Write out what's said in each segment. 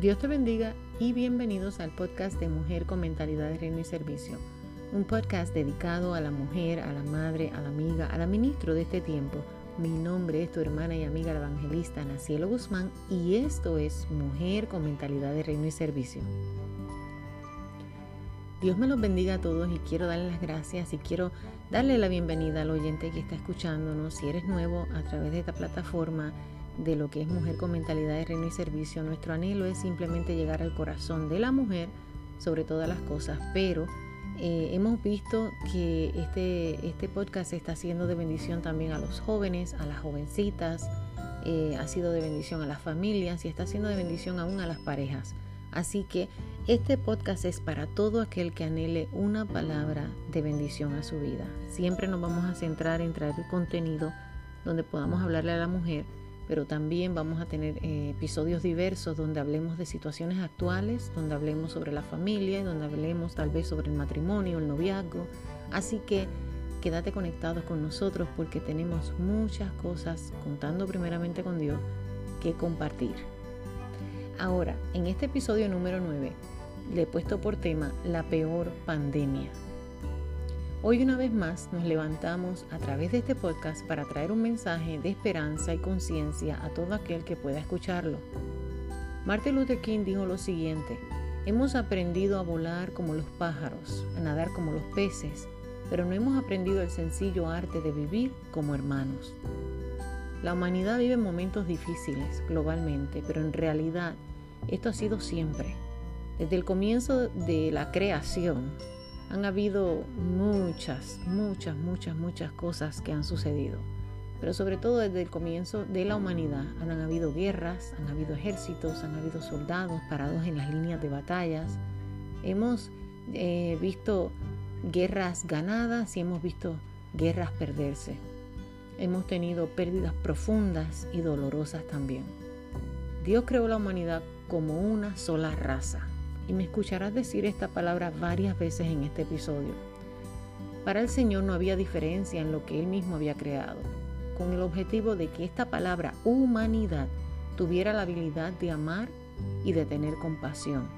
Dios te bendiga y bienvenidos al podcast de Mujer con Mentalidad de Reino y Servicio. Un podcast dedicado a la mujer, a la madre, a la amiga, a la ministro de este tiempo. Mi nombre es tu hermana y amiga la evangelista Nacielo Guzmán y esto es Mujer con Mentalidad de Reino y Servicio. Dios me los bendiga a todos y quiero darle las gracias y quiero darle la bienvenida al oyente que está escuchándonos. Si eres nuevo a través de esta plataforma, de lo que es mujer con mentalidad de reino y servicio. Nuestro anhelo es simplemente llegar al corazón de la mujer sobre todas las cosas, pero eh, hemos visto que este, este podcast está siendo de bendición también a los jóvenes, a las jovencitas, eh, ha sido de bendición a las familias y está siendo de bendición aún a las parejas. Así que este podcast es para todo aquel que anhele una palabra de bendición a su vida. Siempre nos vamos a centrar en traer el contenido donde podamos hablarle a la mujer pero también vamos a tener eh, episodios diversos donde hablemos de situaciones actuales, donde hablemos sobre la familia, donde hablemos tal vez sobre el matrimonio, el noviazgo. Así que quédate conectados con nosotros porque tenemos muchas cosas, contando primeramente con Dios, que compartir. Ahora, en este episodio número 9, le he puesto por tema la peor pandemia. Hoy una vez más nos levantamos a través de este podcast para traer un mensaje de esperanza y conciencia a todo aquel que pueda escucharlo. Martin Luther King dijo lo siguiente, hemos aprendido a volar como los pájaros, a nadar como los peces, pero no hemos aprendido el sencillo arte de vivir como hermanos. La humanidad vive momentos difíciles globalmente, pero en realidad esto ha sido siempre. Desde el comienzo de la creación, han habido muchas, muchas, muchas, muchas cosas que han sucedido. Pero sobre todo desde el comienzo de la humanidad han habido guerras, han habido ejércitos, han habido soldados parados en las líneas de batallas. Hemos eh, visto guerras ganadas y hemos visto guerras perderse. Hemos tenido pérdidas profundas y dolorosas también. Dios creó la humanidad como una sola raza, y me escucharás decir esta palabra varias veces en este episodio. Para el Señor no había diferencia en lo que Él mismo había creado, con el objetivo de que esta palabra humanidad tuviera la habilidad de amar y de tener compasión.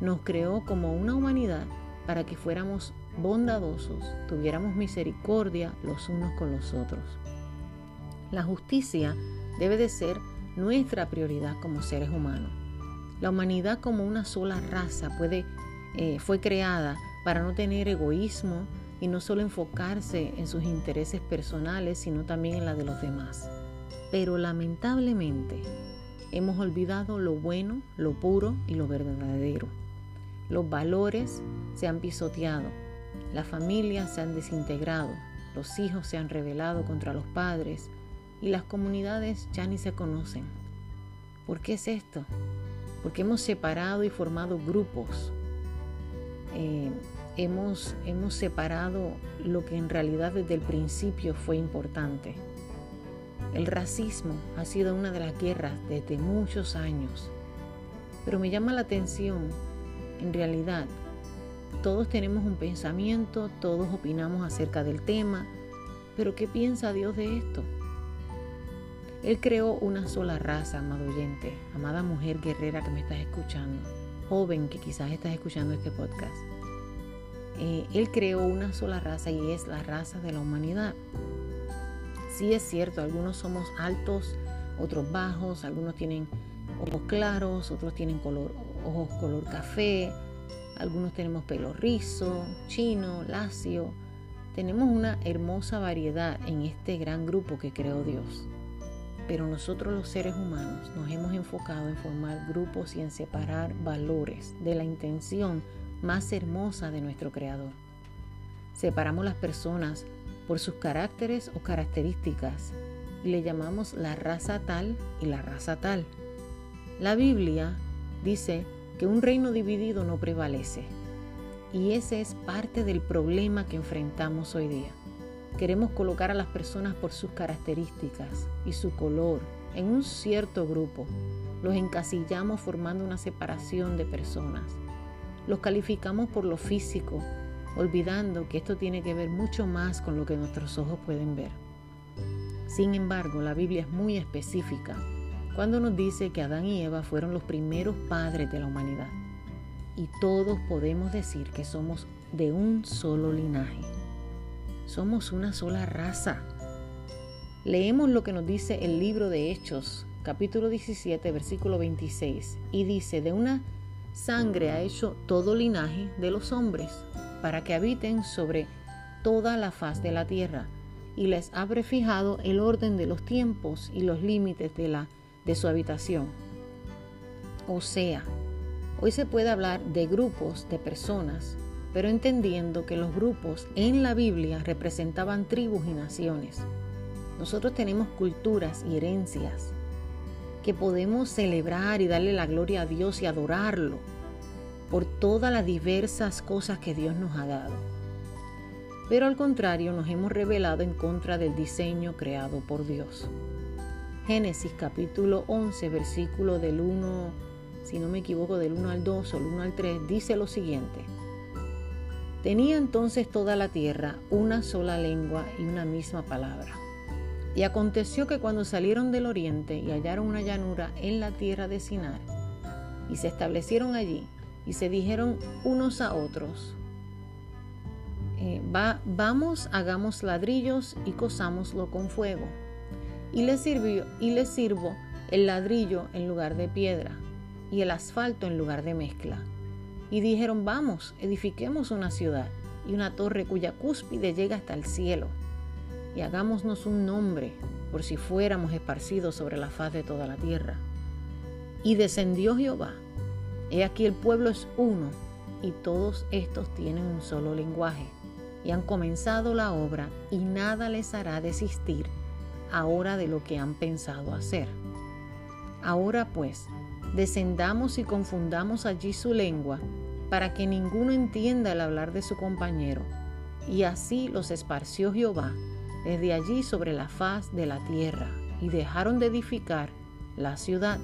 Nos creó como una humanidad para que fuéramos bondadosos, tuviéramos misericordia los unos con los otros. La justicia debe de ser nuestra prioridad como seres humanos. La humanidad como una sola raza eh, fue creada para no tener egoísmo y no solo enfocarse en sus intereses personales, sino también en la de los demás. Pero lamentablemente hemos olvidado lo bueno, lo puro y lo verdadero. Los valores se han pisoteado, las familias se han desintegrado, los hijos se han rebelado contra los padres y las comunidades ya ni se conocen. ¿Por qué es esto? Porque hemos separado y formado grupos. Eh, hemos, hemos separado lo que en realidad desde el principio fue importante. El racismo ha sido una de las guerras desde muchos años, pero me llama la atención, en realidad, todos tenemos un pensamiento, todos opinamos acerca del tema, pero ¿qué piensa Dios de esto? Él creó una sola raza, amado oyente, amada mujer guerrera que me estás escuchando, joven que quizás estás escuchando este podcast. Eh, él creó una sola raza y es la raza de la humanidad. Sí es cierto, algunos somos altos, otros bajos, algunos tienen ojos claros, otros tienen ojos color café, algunos tenemos pelo rizo, chino, lacio. Tenemos una hermosa variedad en este gran grupo que creó Dios. Pero nosotros los seres humanos nos hemos enfocado en formar grupos y en separar valores de la intención más hermosa de nuestro Creador. Separamos las personas por sus caracteres o características y le llamamos la raza tal y la raza tal. La Biblia dice que un reino dividido no prevalece y ese es parte del problema que enfrentamos hoy día. Queremos colocar a las personas por sus características y su color en un cierto grupo. Los encasillamos formando una separación de personas. Los calificamos por lo físico, olvidando que esto tiene que ver mucho más con lo que nuestros ojos pueden ver. Sin embargo, la Biblia es muy específica cuando nos dice que Adán y Eva fueron los primeros padres de la humanidad. Y todos podemos decir que somos de un solo linaje. Somos una sola raza. Leemos lo que nos dice el libro de Hechos, capítulo 17, versículo 26, y dice, de una sangre ha hecho todo linaje de los hombres, para que habiten sobre toda la faz de la tierra, y les ha prefijado el orden de los tiempos y los límites de, la, de su habitación. O sea, hoy se puede hablar de grupos de personas, pero entendiendo que los grupos en la Biblia representaban tribus y naciones. Nosotros tenemos culturas y herencias que podemos celebrar y darle la gloria a Dios y adorarlo por todas las diversas cosas que Dios nos ha dado. Pero al contrario, nos hemos revelado en contra del diseño creado por Dios. Génesis capítulo 11, versículo del 1, si no me equivoco, del 1 al 2 o el 1 al 3, dice lo siguiente. Tenía entonces toda la tierra una sola lengua y una misma palabra. Y aconteció que cuando salieron del oriente y hallaron una llanura en la tierra de Sinar, y se establecieron allí, y se dijeron unos a otros, eh, va, vamos, hagamos ladrillos y cosámoslo con fuego. Y les, sirvió, y les sirvo el ladrillo en lugar de piedra, y el asfalto en lugar de mezcla. Y dijeron, vamos, edifiquemos una ciudad y una torre cuya cúspide llega hasta el cielo y hagámonos un nombre por si fuéramos esparcidos sobre la faz de toda la tierra. Y descendió Jehová. He aquí el pueblo es uno, y todos estos tienen un solo lenguaje, y han comenzado la obra, y nada les hará desistir ahora de lo que han pensado hacer. Ahora pues, descendamos y confundamos allí su lengua, para que ninguno entienda el hablar de su compañero. Y así los esparció Jehová desde allí sobre la faz de la tierra, y dejaron de edificar la ciudad.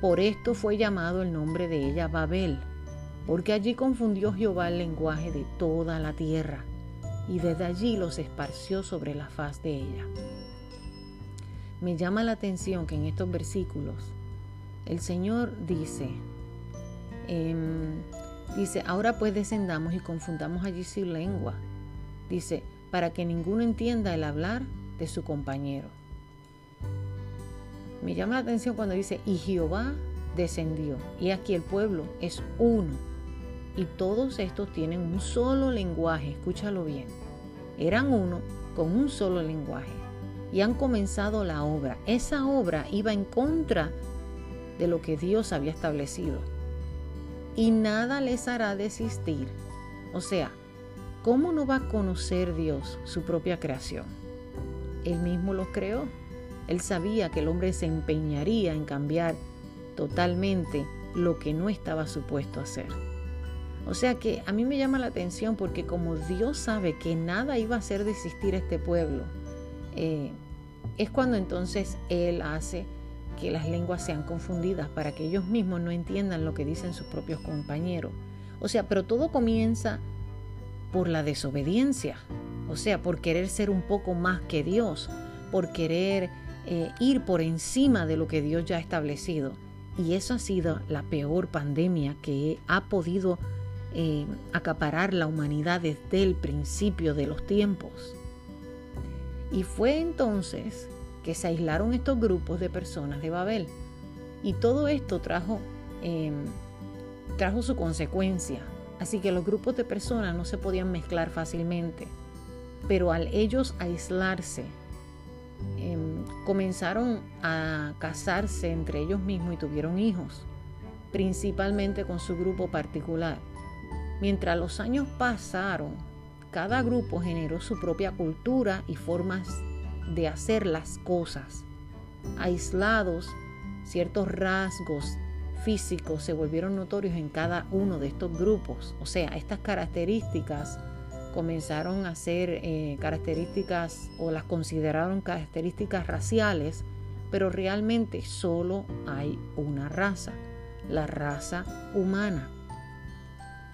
Por esto fue llamado el nombre de ella Babel, porque allí confundió Jehová el lenguaje de toda la tierra, y desde allí los esparció sobre la faz de ella. Me llama la atención que en estos versículos el Señor dice, em, dice, ahora pues descendamos y confundamos allí su lengua. Dice, para que ninguno entienda el hablar de su compañero. Me llama la atención cuando dice, y Jehová descendió, y aquí el pueblo es uno, y todos estos tienen un solo lenguaje, escúchalo bien, eran uno con un solo lenguaje, y han comenzado la obra. Esa obra iba en contra de lo que Dios había establecido, y nada les hará desistir. O sea, ¿cómo no va a conocer Dios su propia creación? Él mismo los creó. Él sabía que el hombre se empeñaría en cambiar totalmente lo que no estaba supuesto a hacer. O sea que a mí me llama la atención porque como Dios sabe que nada iba a hacer desistir a este pueblo, eh, es cuando entonces Él hace que las lenguas sean confundidas para que ellos mismos no entiendan lo que dicen sus propios compañeros. O sea, pero todo comienza por la desobediencia, o sea, por querer ser un poco más que Dios, por querer eh, ir por encima de lo que Dios ya ha establecido. Y eso ha sido la peor pandemia que ha podido eh, acaparar la humanidad desde el principio de los tiempos. Y fue entonces que se aislaron estos grupos de personas de Babel. Y todo esto trajo, em, trajo su consecuencia, así que los grupos de personas no se podían mezclar fácilmente. Pero al ellos aislarse, em, comenzaron a casarse entre ellos mismos y tuvieron hijos, principalmente con su grupo particular. Mientras los años pasaron, cada grupo generó su propia cultura y formas de hacer las cosas. Aislados, ciertos rasgos físicos se volvieron notorios en cada uno de estos grupos. O sea, estas características comenzaron a ser eh, características o las consideraron características raciales, pero realmente solo hay una raza, la raza humana.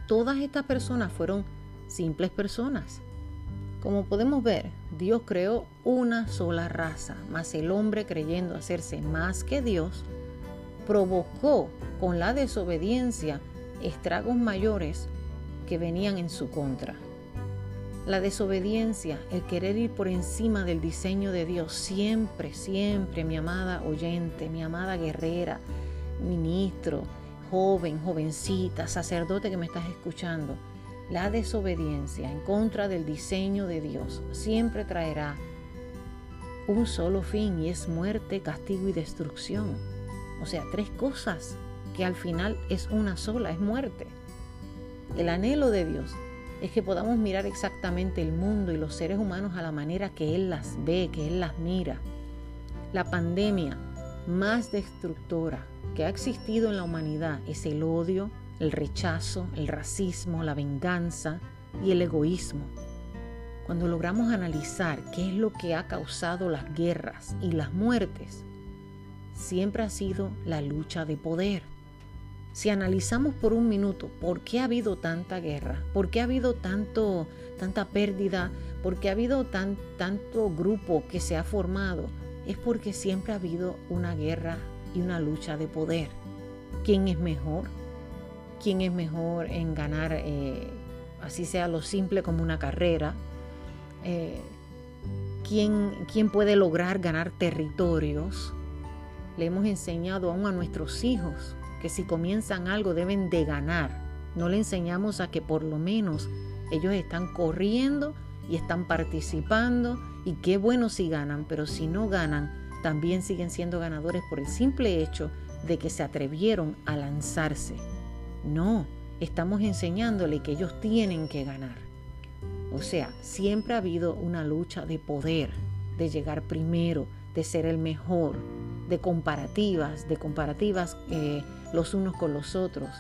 Todas estas personas fueron simples personas, Como podemos ver, Dios creó una sola raza, mas el hombre creyendo hacerse más que Dios, provocó con la desobediencia estragos mayores que venían en su contra. La desobediencia, el querer ir por encima del diseño de Dios, siempre, siempre, mi amada oyente, mi amada guerrera, ministro, joven, jovencita, sacerdote que me estás escuchando, la desobediencia en contra del diseño de Dios siempre traerá un solo fin y es muerte, castigo y destrucción. O sea, tres cosas que al final es una sola, es muerte. El anhelo de Dios es que podamos mirar exactamente el mundo y los seres humanos a la manera que Él las ve, que Él las mira. La pandemia más destructora que ha existido en la humanidad es el odio, el rechazo, el racismo, la venganza y el egoísmo. Cuando logramos analizar qué es lo que ha causado las guerras y las muertes, siempre ha sido la lucha de poder. Si analizamos por un minuto por qué ha habido tanta guerra, por qué ha habido tanto, tanta pérdida, por qué ha habido tan, tanto grupo que se ha formado, es porque siempre ha habido una guerra y una lucha de poder. ¿Quién es mejor? ¿Quién es mejor en ganar, eh, así sea lo simple como una carrera? Eh, ¿quién, ¿Quién puede lograr ganar territorios? Le hemos enseñado aún a nuestros hijos que si comienzan algo deben de ganar. No le enseñamos a que por lo menos ellos están corriendo y están participando y qué bueno si ganan, pero si no ganan, también siguen siendo ganadores por el simple hecho de que se atrevieron a lanzarse. No, estamos enseñándole que ellos tienen que ganar. O sea, siempre ha habido una lucha de poder, de llegar primero, de ser el mejor, de comparativas, de comparativas eh, los unos con los otros.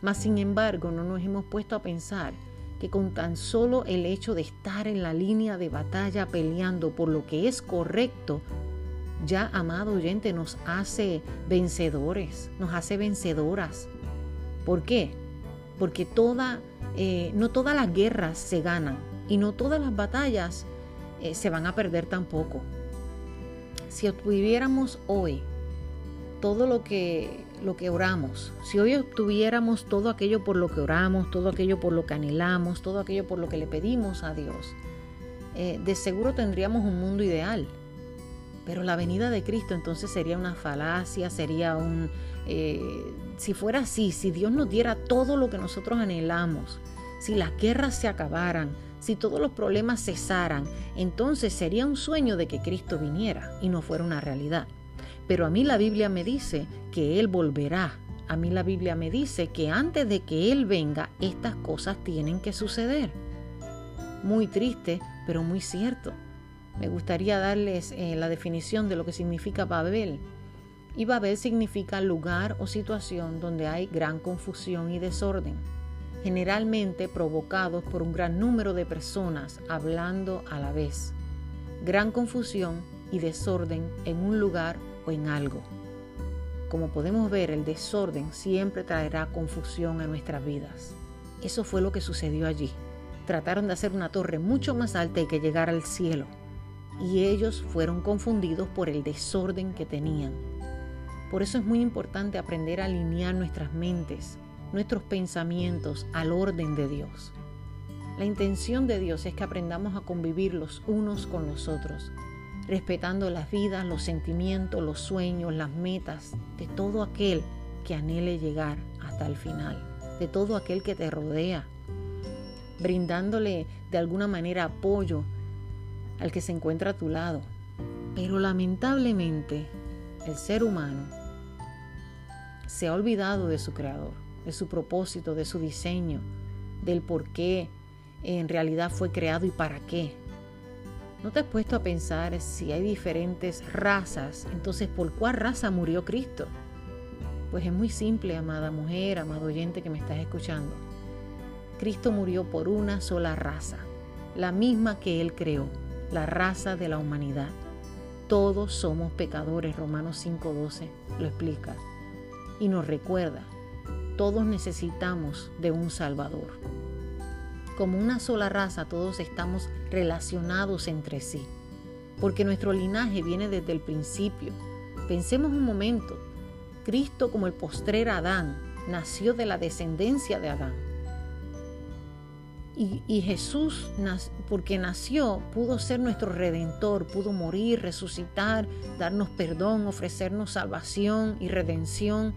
Mas sin embargo, no nos hemos puesto a pensar que con tan solo el hecho de estar en la línea de batalla peleando por lo que es correcto, ya, amado oyente, nos hace vencedores, nos hace vencedoras. ¿Por qué? Porque toda, eh, no todas las guerras se ganan y no todas las batallas eh, se van a perder tampoco. Si obtuviéramos hoy todo lo que lo que oramos, si hoy obtuviéramos todo aquello por lo que oramos, todo aquello por lo que anhelamos, todo aquello por lo que le pedimos a Dios, eh, de seguro tendríamos un mundo ideal. Pero la venida de Cristo entonces sería una falacia, sería un... Eh, si fuera así, si Dios nos diera todo lo que nosotros anhelamos, si las guerras se acabaran, si todos los problemas cesaran, entonces sería un sueño de que Cristo viniera y no fuera una realidad. Pero a mí la Biblia me dice que Él volverá. A mí la Biblia me dice que antes de que Él venga, estas cosas tienen que suceder. Muy triste, pero muy cierto. Me gustaría darles eh, la definición de lo que significa Babel. Y Babel significa lugar o situación donde hay gran confusión y desorden, generalmente provocados por un gran número de personas hablando a la vez. Gran confusión y desorden en un lugar o en algo. Como podemos ver, el desorden siempre traerá confusión a nuestras vidas. Eso fue lo que sucedió allí. Trataron de hacer una torre mucho más alta y que llegara al cielo. Y ellos fueron confundidos por el desorden que tenían. Por eso es muy importante aprender a alinear nuestras mentes, nuestros pensamientos al orden de Dios. La intención de Dios es que aprendamos a convivir los unos con los otros, respetando las vidas, los sentimientos, los sueños, las metas de todo aquel que anhele llegar hasta el final, de todo aquel que te rodea, brindándole de alguna manera apoyo al que se encuentra a tu lado. Pero lamentablemente el ser humano se ha olvidado de su creador, de su propósito, de su diseño, del por qué en realidad fue creado y para qué. ¿No te has puesto a pensar si hay diferentes razas? Entonces, ¿por cuál raza murió Cristo? Pues es muy simple, amada mujer, amado oyente que me estás escuchando. Cristo murió por una sola raza, la misma que Él creó, la raza de la humanidad. Todos somos pecadores, Romanos 5.12 lo explica. Y nos recuerda, todos necesitamos de un Salvador. como una sola raza todos estamos relacionados entre sí, porque nuestro linaje viene desde el principio. Pensemos un momento, Cristo como el postrer Adán nació de la descendencia de Adán. Y, Jesús, porque nació, pudo ser nuestro redentor, pudo morir, resucitar, darnos perdón, ofrecernos salvación y redención.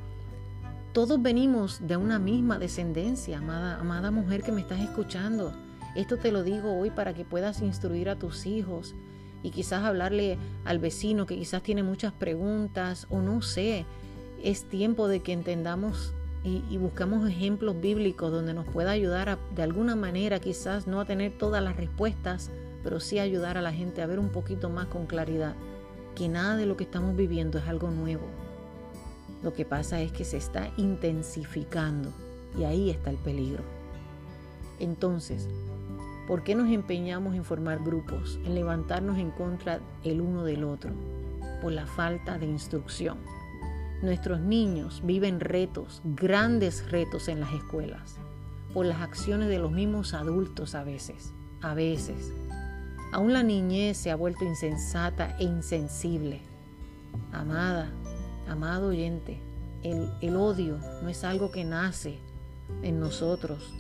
Todos venimos de una misma descendencia, amada, amada mujer que me estás escuchando. Esto te lo digo hoy para que puedas instruir a tus hijos y quizás hablarle al vecino que quizás tiene muchas preguntas o no sé. Es tiempo de que entendamos y, buscamos ejemplos bíblicos donde nos pueda ayudar de alguna manera, quizás no a tener todas las respuestas, pero sí ayudar a la gente a ver un poquito más con claridad que nada de lo que estamos viviendo es algo nuevo. Lo que pasa es que se está intensificando y ahí está el peligro. Entonces, ¿por qué nos empeñamos en formar grupos, en levantarnos en contra el uno del otro? Por la falta de instrucción. Nuestros niños viven retos, grandes retos en las escuelas, por las acciones de los mismos adultos a veces, a veces. Aún la niñez se ha vuelto insensata e insensible. Amada, amado oyente, el, el odio no es algo que nace en nosotros.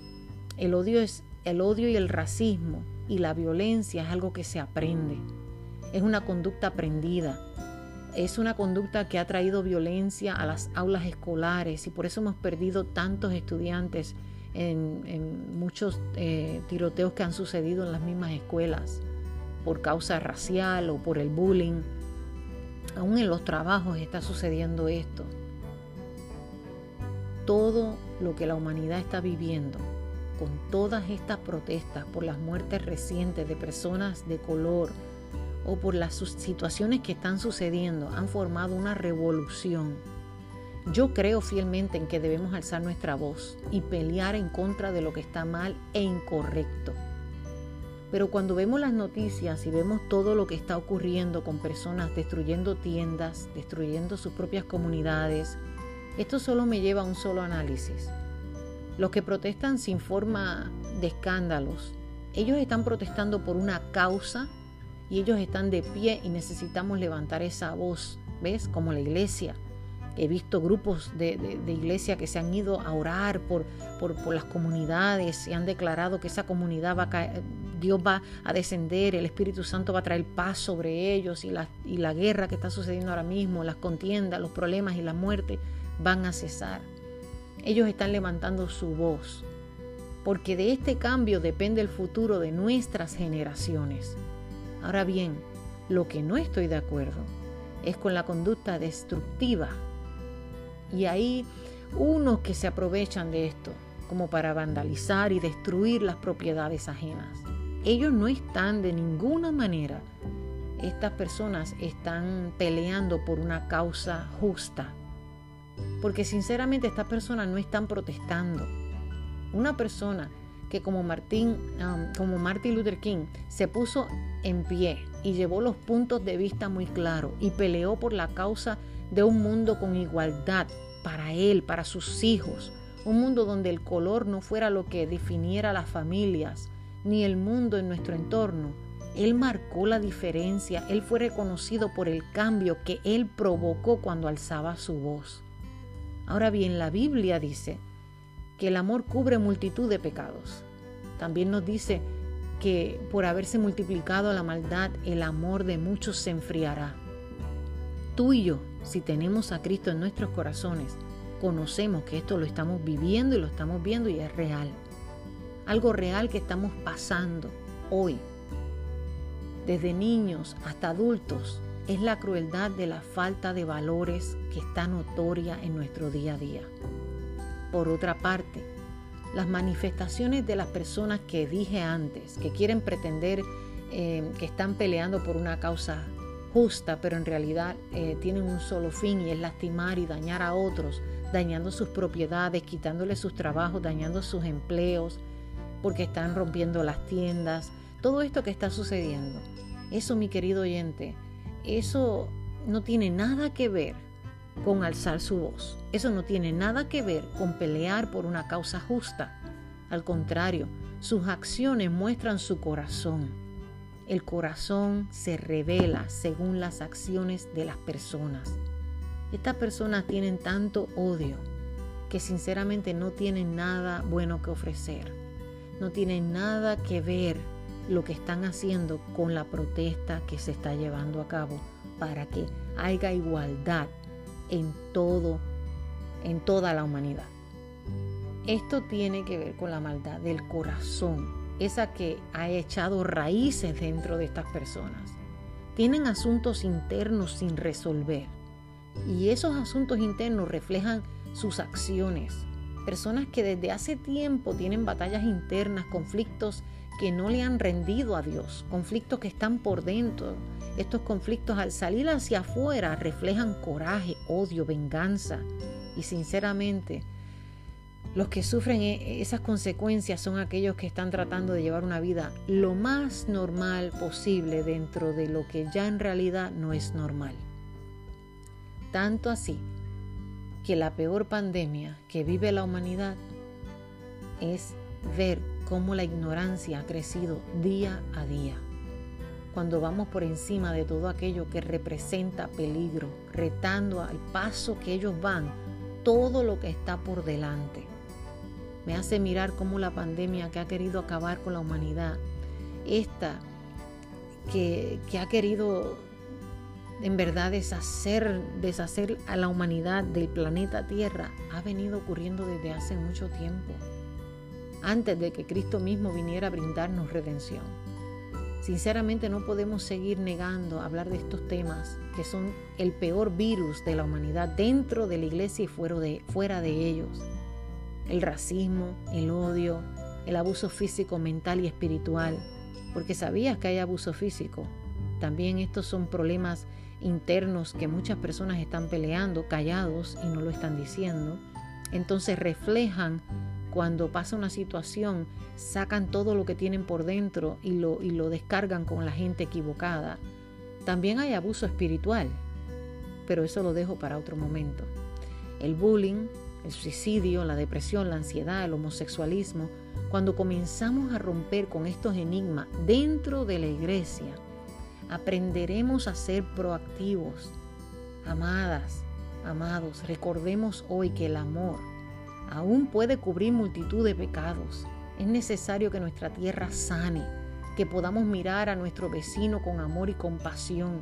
El odio es el odio y el racismo y la violencia es algo que se aprende. Es una conducta aprendida es una conducta que ha traído violencia a las aulas escolares y por eso hemos perdido tantos estudiantes en, muchos eh, tiroteos que han sucedido en las mismas escuelas por causa racial o por el bullying. Aún en los trabajos está sucediendo esto. Todo lo que la humanidad está viviendo con todas estas protestas por las muertes recientes de personas de color, o por las situaciones que están sucediendo han formado una revolución. Yo creo fielmente en que debemos alzar nuestra voz y pelear en contra de lo que está mal e incorrecto. Pero cuando vemos las noticias y vemos todo lo que está ocurriendo con personas destruyendo tiendas, destruyendo sus propias comunidades, esto solo me lleva a un solo análisis. Los que protestan sin forma de escándalos, ellos están protestando por una causa y ellos están de pie y necesitamos levantar esa voz, ¿ves? Como la iglesia. He visto grupos de, iglesia que se han ido a orar por, por, las comunidades y han declarado que esa comunidad va a caer, Dios va a descender, el Espíritu Santo va a traer paz sobre ellos y la, y la guerra que está sucediendo ahora mismo, las contiendas, los problemas y la muerte van a cesar. Ellos están levantando su voz, porque de este cambio depende el futuro de nuestras generaciones. Ahora bien, lo que no estoy de acuerdo es con la conducta destructiva. Y hay unos que se aprovechan de esto como para vandalizar y destruir las propiedades ajenas. Ellos no están de ninguna manera, estas personas están peleando por una causa justa. Porque sinceramente estas personas no están protestando. Una persona que como Martín, como Martin Luther King se puso en pie y llevó los puntos de vista muy claros y peleó por la causa de un mundo con igualdad para él, para sus hijos, un mundo donde el color no fuera lo que definiera las familias, ni el mundo en nuestro entorno. Él marcó la diferencia, él fue reconocido por el cambio que él provocó cuando alzaba su voz. Ahora bien, la Biblia dice que el amor cubre multitud de pecados. También nos dice que por haberse multiplicado la maldad, el amor de muchos se enfriará. Tú y yo, si tenemos a Cristo en nuestros corazones, conocemos que esto lo estamos viviendo y lo estamos viendo y es real. Algo real que estamos pasando hoy. Desde niños hasta adultos, es la crueldad de la falta de valores que está notoria en nuestro día a día. Por otra parte, las manifestaciones de las personas que dije antes, que quieren pretender eh, que están peleando por una causa justa, pero en realidad eh, tienen un solo fin y es lastimar y dañar a otros, dañando sus propiedades, quitándoles sus trabajos, dañando sus empleos, porque están rompiendo las tiendas, todo esto que está sucediendo. Eso, mi querido oyente, eso no tiene nada que ver con alzar su voz. Eso no tiene nada que ver con pelear por una causa justa. Al contrario, sus acciones muestran su corazón. El corazón se revela según las acciones de las personas. Estas personas tienen tanto odio que sinceramente no tienen nada bueno que ofrecer. No tienen nada que ver lo que están haciendo con la protesta que se está llevando a cabo para que haya igualdad en todo en toda la humanidad. Esto tiene que ver con la maldad del corazón, esa que ha echado raíces dentro de estas personas. Tienen asuntos internos sin resolver y esos asuntos internos reflejan sus acciones. Personas que desde hace tiempo tienen batallas internas, conflictos que no le han rendido a Dios, conflictos que están por dentro. Estos conflictos al salir hacia afuera reflejan coraje, odio, venganza. Y sinceramente, los que sufren e, esas consecuencias son aquellos que están tratando de llevar una vida lo más normal posible dentro de lo que ya en realidad no es normal. Tanto así que la peor pandemia que vive la humanidad es ver cómo la ignorancia ha crecido día a día. Cuando vamos por encima de todo aquello que representa peligro, retando al paso que ellos van todo lo que está por delante me hace mirar cómo la pandemia que ha querido acabar con la humanidad, esta que, ha querido en verdad deshacer, deshacer a la humanidad del planeta Tierra, ha venido ocurriendo desde hace mucho tiempo, antes de que Cristo mismo viniera a brindarnos redención. Sinceramente no podemos seguir negando hablar de estos temas que son el peor virus de la humanidad dentro de la iglesia y fuera de, fuera de ellos el racismo, el odio, el abuso físico, mental y espiritual, porque sabías que hay abuso físico. También estos son problemas internos que muchas personas están peleando callados y no lo están diciendo. Entonces reflejan cuando pasa una situación, sacan todo lo que tienen por dentro y lo, y lo descargan con la gente equivocada. También hay abuso espiritual, pero eso lo dejo para otro momento. El bullying, el suicidio, la depresión, la ansiedad, el homosexualismo, cuando comenzamos a romper con estos enigmas dentro de la iglesia, aprenderemos a ser proactivos. Amadas, amados, recordemos hoy que el amor aún puede cubrir multitud de pecados. Es necesario que nuestra tierra sane, que podamos mirar a nuestro vecino con amor y compasión,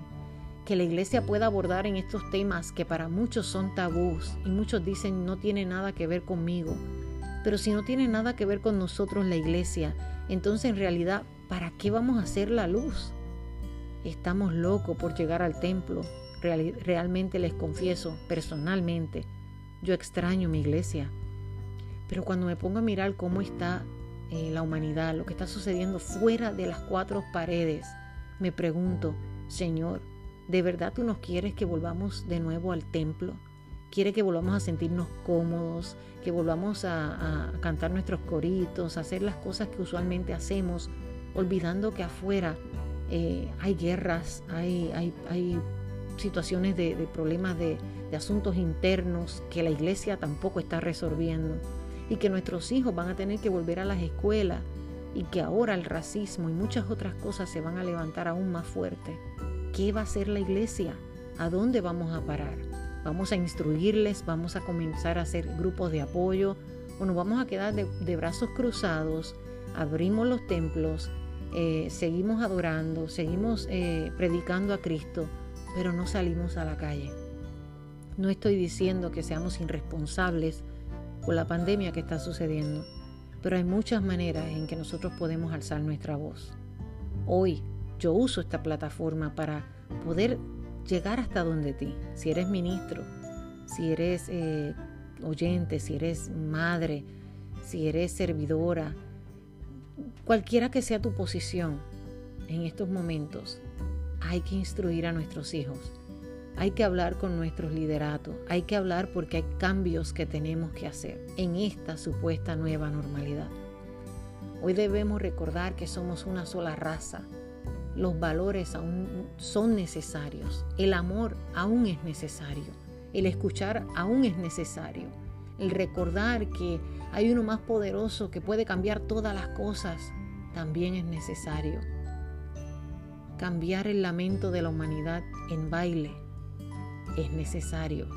que la iglesia pueda abordar en estos temas que para muchos son tabús y muchos dicen no tiene nada que ver conmigo. Pero si no tiene nada que ver con nosotros la iglesia, entonces en realidad, ¿para qué vamos a hacer la luz? Estamos locos por llegar al templo. realmente les confieso, personalmente, yo extraño mi iglesia. Pero cuando me pongo a mirar cómo está eh, la humanidad, lo que está sucediendo fuera de las cuatro paredes, me pregunto, Señor, ¿De verdad tú nos quieres que volvamos de nuevo al templo? ¿Quiere que volvamos a sentirnos cómodos, que volvamos a, cantar nuestros coritos, a hacer las cosas que usualmente hacemos, olvidando que afuera eh, hay guerras, hay, situaciones de, problemas de, de asuntos internos que la iglesia tampoco está resolviendo y que nuestros hijos van a tener que volver a las escuelas y que ahora el racismo y muchas otras cosas se van a levantar aún más fuerte. ¿Qué va a hacer la iglesia? ¿A dónde vamos a parar? ¿Vamos a instruirles? ¿Vamos a comenzar a hacer grupos de apoyo? ¿O nos vamos a quedar de, brazos cruzados? Abrimos los templos, eh, seguimos adorando, seguimos eh, predicando a Cristo, pero no salimos a la calle. No estoy diciendo que seamos irresponsables con la pandemia que está sucediendo, pero hay muchas maneras en que nosotros podemos alzar nuestra voz. Hoy yo uso esta plataforma para poder llegar hasta donde ti. Si eres ministro, si eres eh, oyente, si eres madre, si eres servidora, cualquiera que sea tu posición en estos momentos, hay que instruir a nuestros hijos. Hay que hablar con nuestros lideratos, hay que hablar porque hay cambios que tenemos que hacer en esta supuesta nueva normalidad. Hoy debemos recordar que somos una sola raza, los valores aún son necesarios, el amor aún es necesario, el escuchar aún es necesario. el recordar que hay uno más poderoso que puede cambiar todas las cosas, también es necesario. Cambiar el lamento de la humanidad en baile es necesario,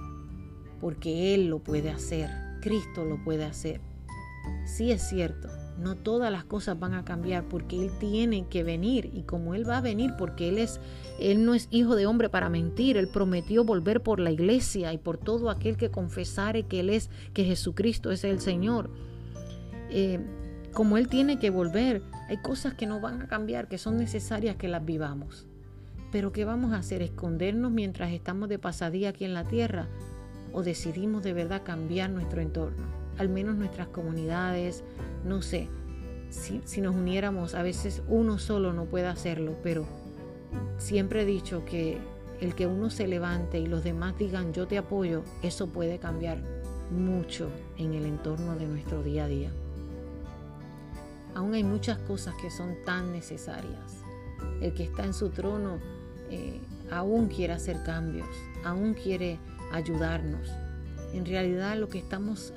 porque Él lo puede hacer, Cristo lo puede hacer. Sí es cierto, no todas las cosas van a cambiar porque Él tiene que venir y como Él va a venir porque Él es, Él no es hijo de hombre para mentir, Él prometió volver por la iglesia y por todo aquel que confesare que Él es, que Jesucristo es el Señor. Eh, como Él tiene que volver, hay cosas que no van a cambiar, que son necesarias que las vivamos. Pero ¿qué vamos a hacer? ¿Escondernos mientras estamos de pasadía aquí en la tierra? ¿O decidimos de verdad cambiar nuestro entorno? Al menos nuestras comunidades, no sé. Si, si nos uniéramos, a veces uno solo no puede hacerlo, pero siempre he dicho que el que uno se levante y los demás digan yo te apoyo, eso puede cambiar mucho en el entorno de nuestro día a día. Aún hay muchas cosas que son tan necesarias. El que está en su trono eh, aún quiere hacer cambios, aún quiere ayudarnos. En realidad lo que estamos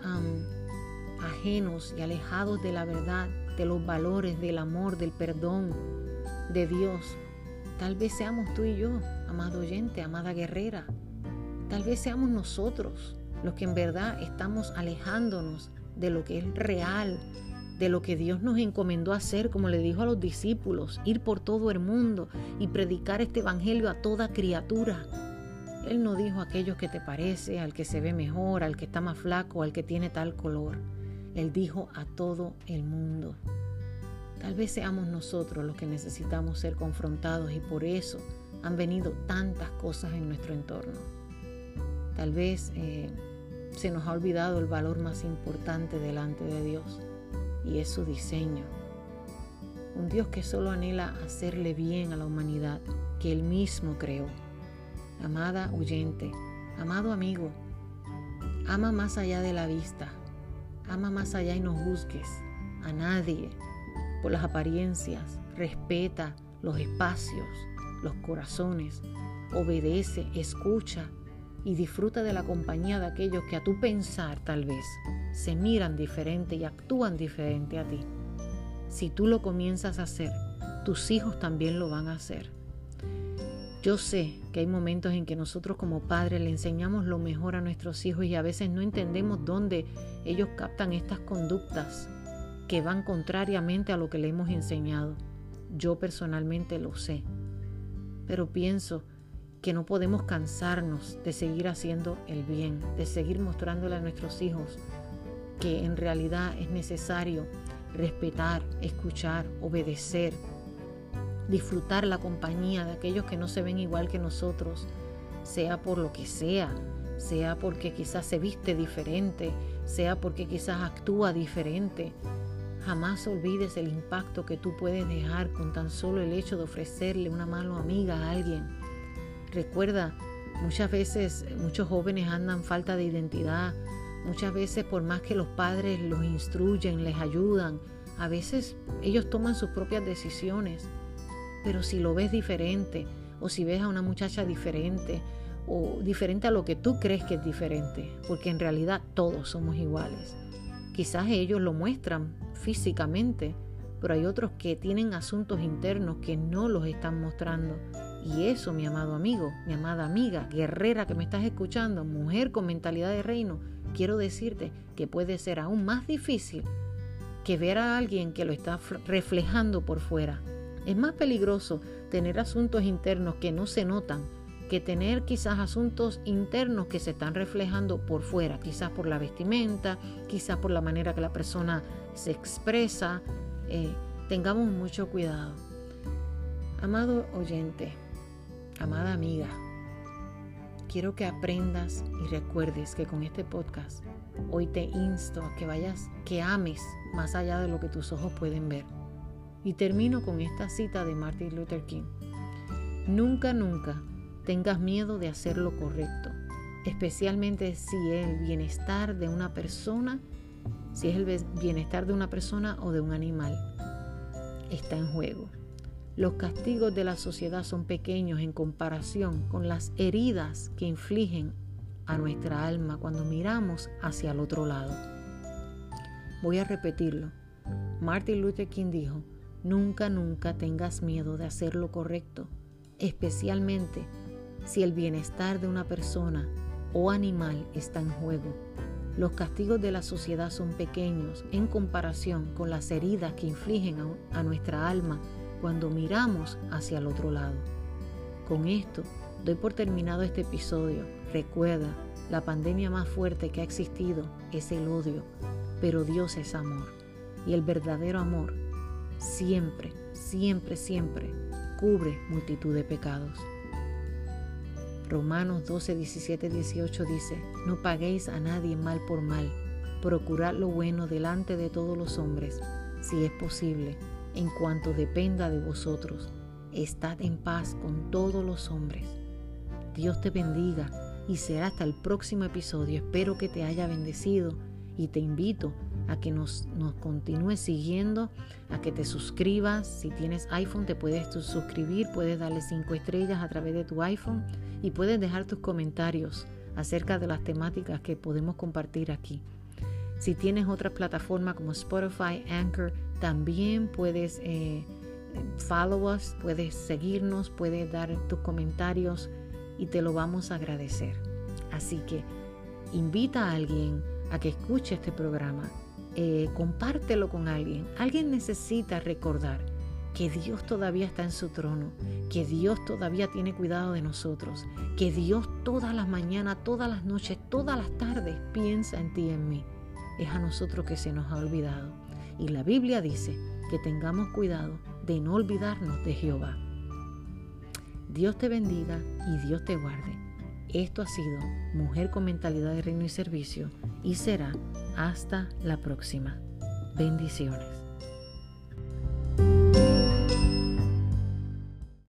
ajenos y alejados de la verdad, de los valores, del amor, del perdón de Dios, tal vez seamos tú y yo, amado oyente, amada guerrera. Tal vez seamos nosotros los que en verdad estamos alejándonos de lo que es real, de lo que Dios nos encomendó hacer, como le dijo a los discípulos, ir por todo el mundo y predicar este evangelio a toda criatura. Él no dijo a aquellos que te parece, al que se ve mejor, al que está más flaco, al que tiene tal color. Él dijo a todo el mundo. Tal vez seamos nosotros los que necesitamos ser confrontados y por eso han venido tantas cosas en nuestro entorno. Tal vez eh, se nos ha olvidado el valor más importante delante de Dios y es su diseño. Un Dios que solo anhela hacerle bien a la humanidad que Él mismo creó. Amada oyente, amado amigo, ama más allá de la vista, ama más allá y no juzgues a nadie por las apariencias, respeta los espacios, los corazones, obedece, escucha y disfruta de la compañía de aquellos que a tu pensar tal vez se miran diferente y actúan diferente a ti. Si tú lo comienzas a hacer, tus hijos también lo van a hacer. Yo sé que hay momentos en que nosotros como padres le enseñamos lo mejor a nuestros hijos y a veces no entendemos dónde ellos captan estas conductas que van contrariamente a lo que le hemos enseñado. Yo personalmente lo sé. Pero pienso que no podemos cansarnos de seguir haciendo el bien, de seguir mostrándole a nuestros hijos que en realidad es necesario respetar, escuchar, obedecer, disfrutar la compañía de aquellos que no se ven igual que nosotros, sea por lo que sea, sea porque quizás se viste diferente, sea porque quizás actúa diferente. Jamás olvides el impacto que tú puedes dejar con tan solo el hecho de ofrecerle una mano amiga a alguien. Recuerda, muchas veces muchos jóvenes andan falta de identidad, Muchas veces por más que los padres los instruyen, les ayudan, a veces ellos toman sus propias decisiones. Pero si lo ves diferente, o si ves a una muchacha diferente, o diferente a lo que tú crees que es diferente, porque en realidad todos somos iguales. Quizás ellos lo muestran físicamente, pero hay otros que tienen asuntos internos que no los están mostrando. Y eso, mi amado amigo, mi amada amiga, guerrera que me estás escuchando, mujer con mentalidad de reino, quiero decirte que puede ser aún más difícil que ver a alguien que lo está reflejando por fuera. Es más peligroso tener asuntos internos que no se notan que tener quizás asuntos internos que se están reflejando por fuera, quizás por la vestimenta, quizás por la manera que la persona se expresa. Eh, tengamos mucho cuidado. Amado oyente, amada amiga, quiero que aprendas y recuerdes que con este podcast hoy te insto a que vayas, que ames más allá de lo que tus ojos pueden ver. Y termino con esta cita de Martin Luther King. Nunca, nunca tengas miedo de hacer lo correcto, especialmente si el bienestar de una persona, si es el bienestar de una persona o de un animal, está en juego. Los castigos de la sociedad son pequeños en comparación con las heridas que infligen a nuestra alma cuando miramos hacia el otro lado. Voy a repetirlo. Martin Luther King dijo, nunca, nunca tengas miedo de hacer lo correcto, especialmente si el bienestar de una persona o animal está en juego. Los castigos de la sociedad son pequeños en comparación con las heridas que infligen a, nuestra alma cuando miramos hacia el otro lado. Con esto, doy por terminado este episodio. Recuerda, la pandemia más fuerte que ha existido es el odio, pero Dios es amor. Y el verdadero amor siempre, siempre, siempre cubre multitud de pecados. Romanos 12, 17, 18 dice, no paguéis a nadie mal por mal, procurad lo bueno delante de todos los hombres, si es posible, en cuanto dependa de vosotros. Estad en paz con todos los hombres. Dios te bendiga y será hasta el próximo episodio. Espero que te haya bendecido y te invito a que nos, nos continúes siguiendo, a que te suscribas. Si tienes iPhone te puedes suscribir, puedes darle cinco estrellas a través de tu iPhone y puedes dejar tus comentarios acerca de las temáticas que podemos compartir aquí. Si tienes otra plataforma como Spotify, Anchor, también puedes eh, follow us, puedes seguirnos, puedes dar tus comentarios y te lo vamos a agradecer. Así que invita a alguien a que escuche este programa, eh, compártelo con alguien. Alguien necesita recordar que Dios todavía está en su trono, que Dios todavía tiene cuidado de nosotros, que Dios todas las mañanas, todas las noches, todas las tardes piensa en ti y en mí. Es a nosotros que se nos ha olvidado. Y la Biblia dice que tengamos cuidado de no olvidarnos de Jehová. Dios te bendiga y Dios te guarde. Esto ha sido Mujer con Mentalidad de Reino y Servicio y será hasta la próxima. Bendiciones.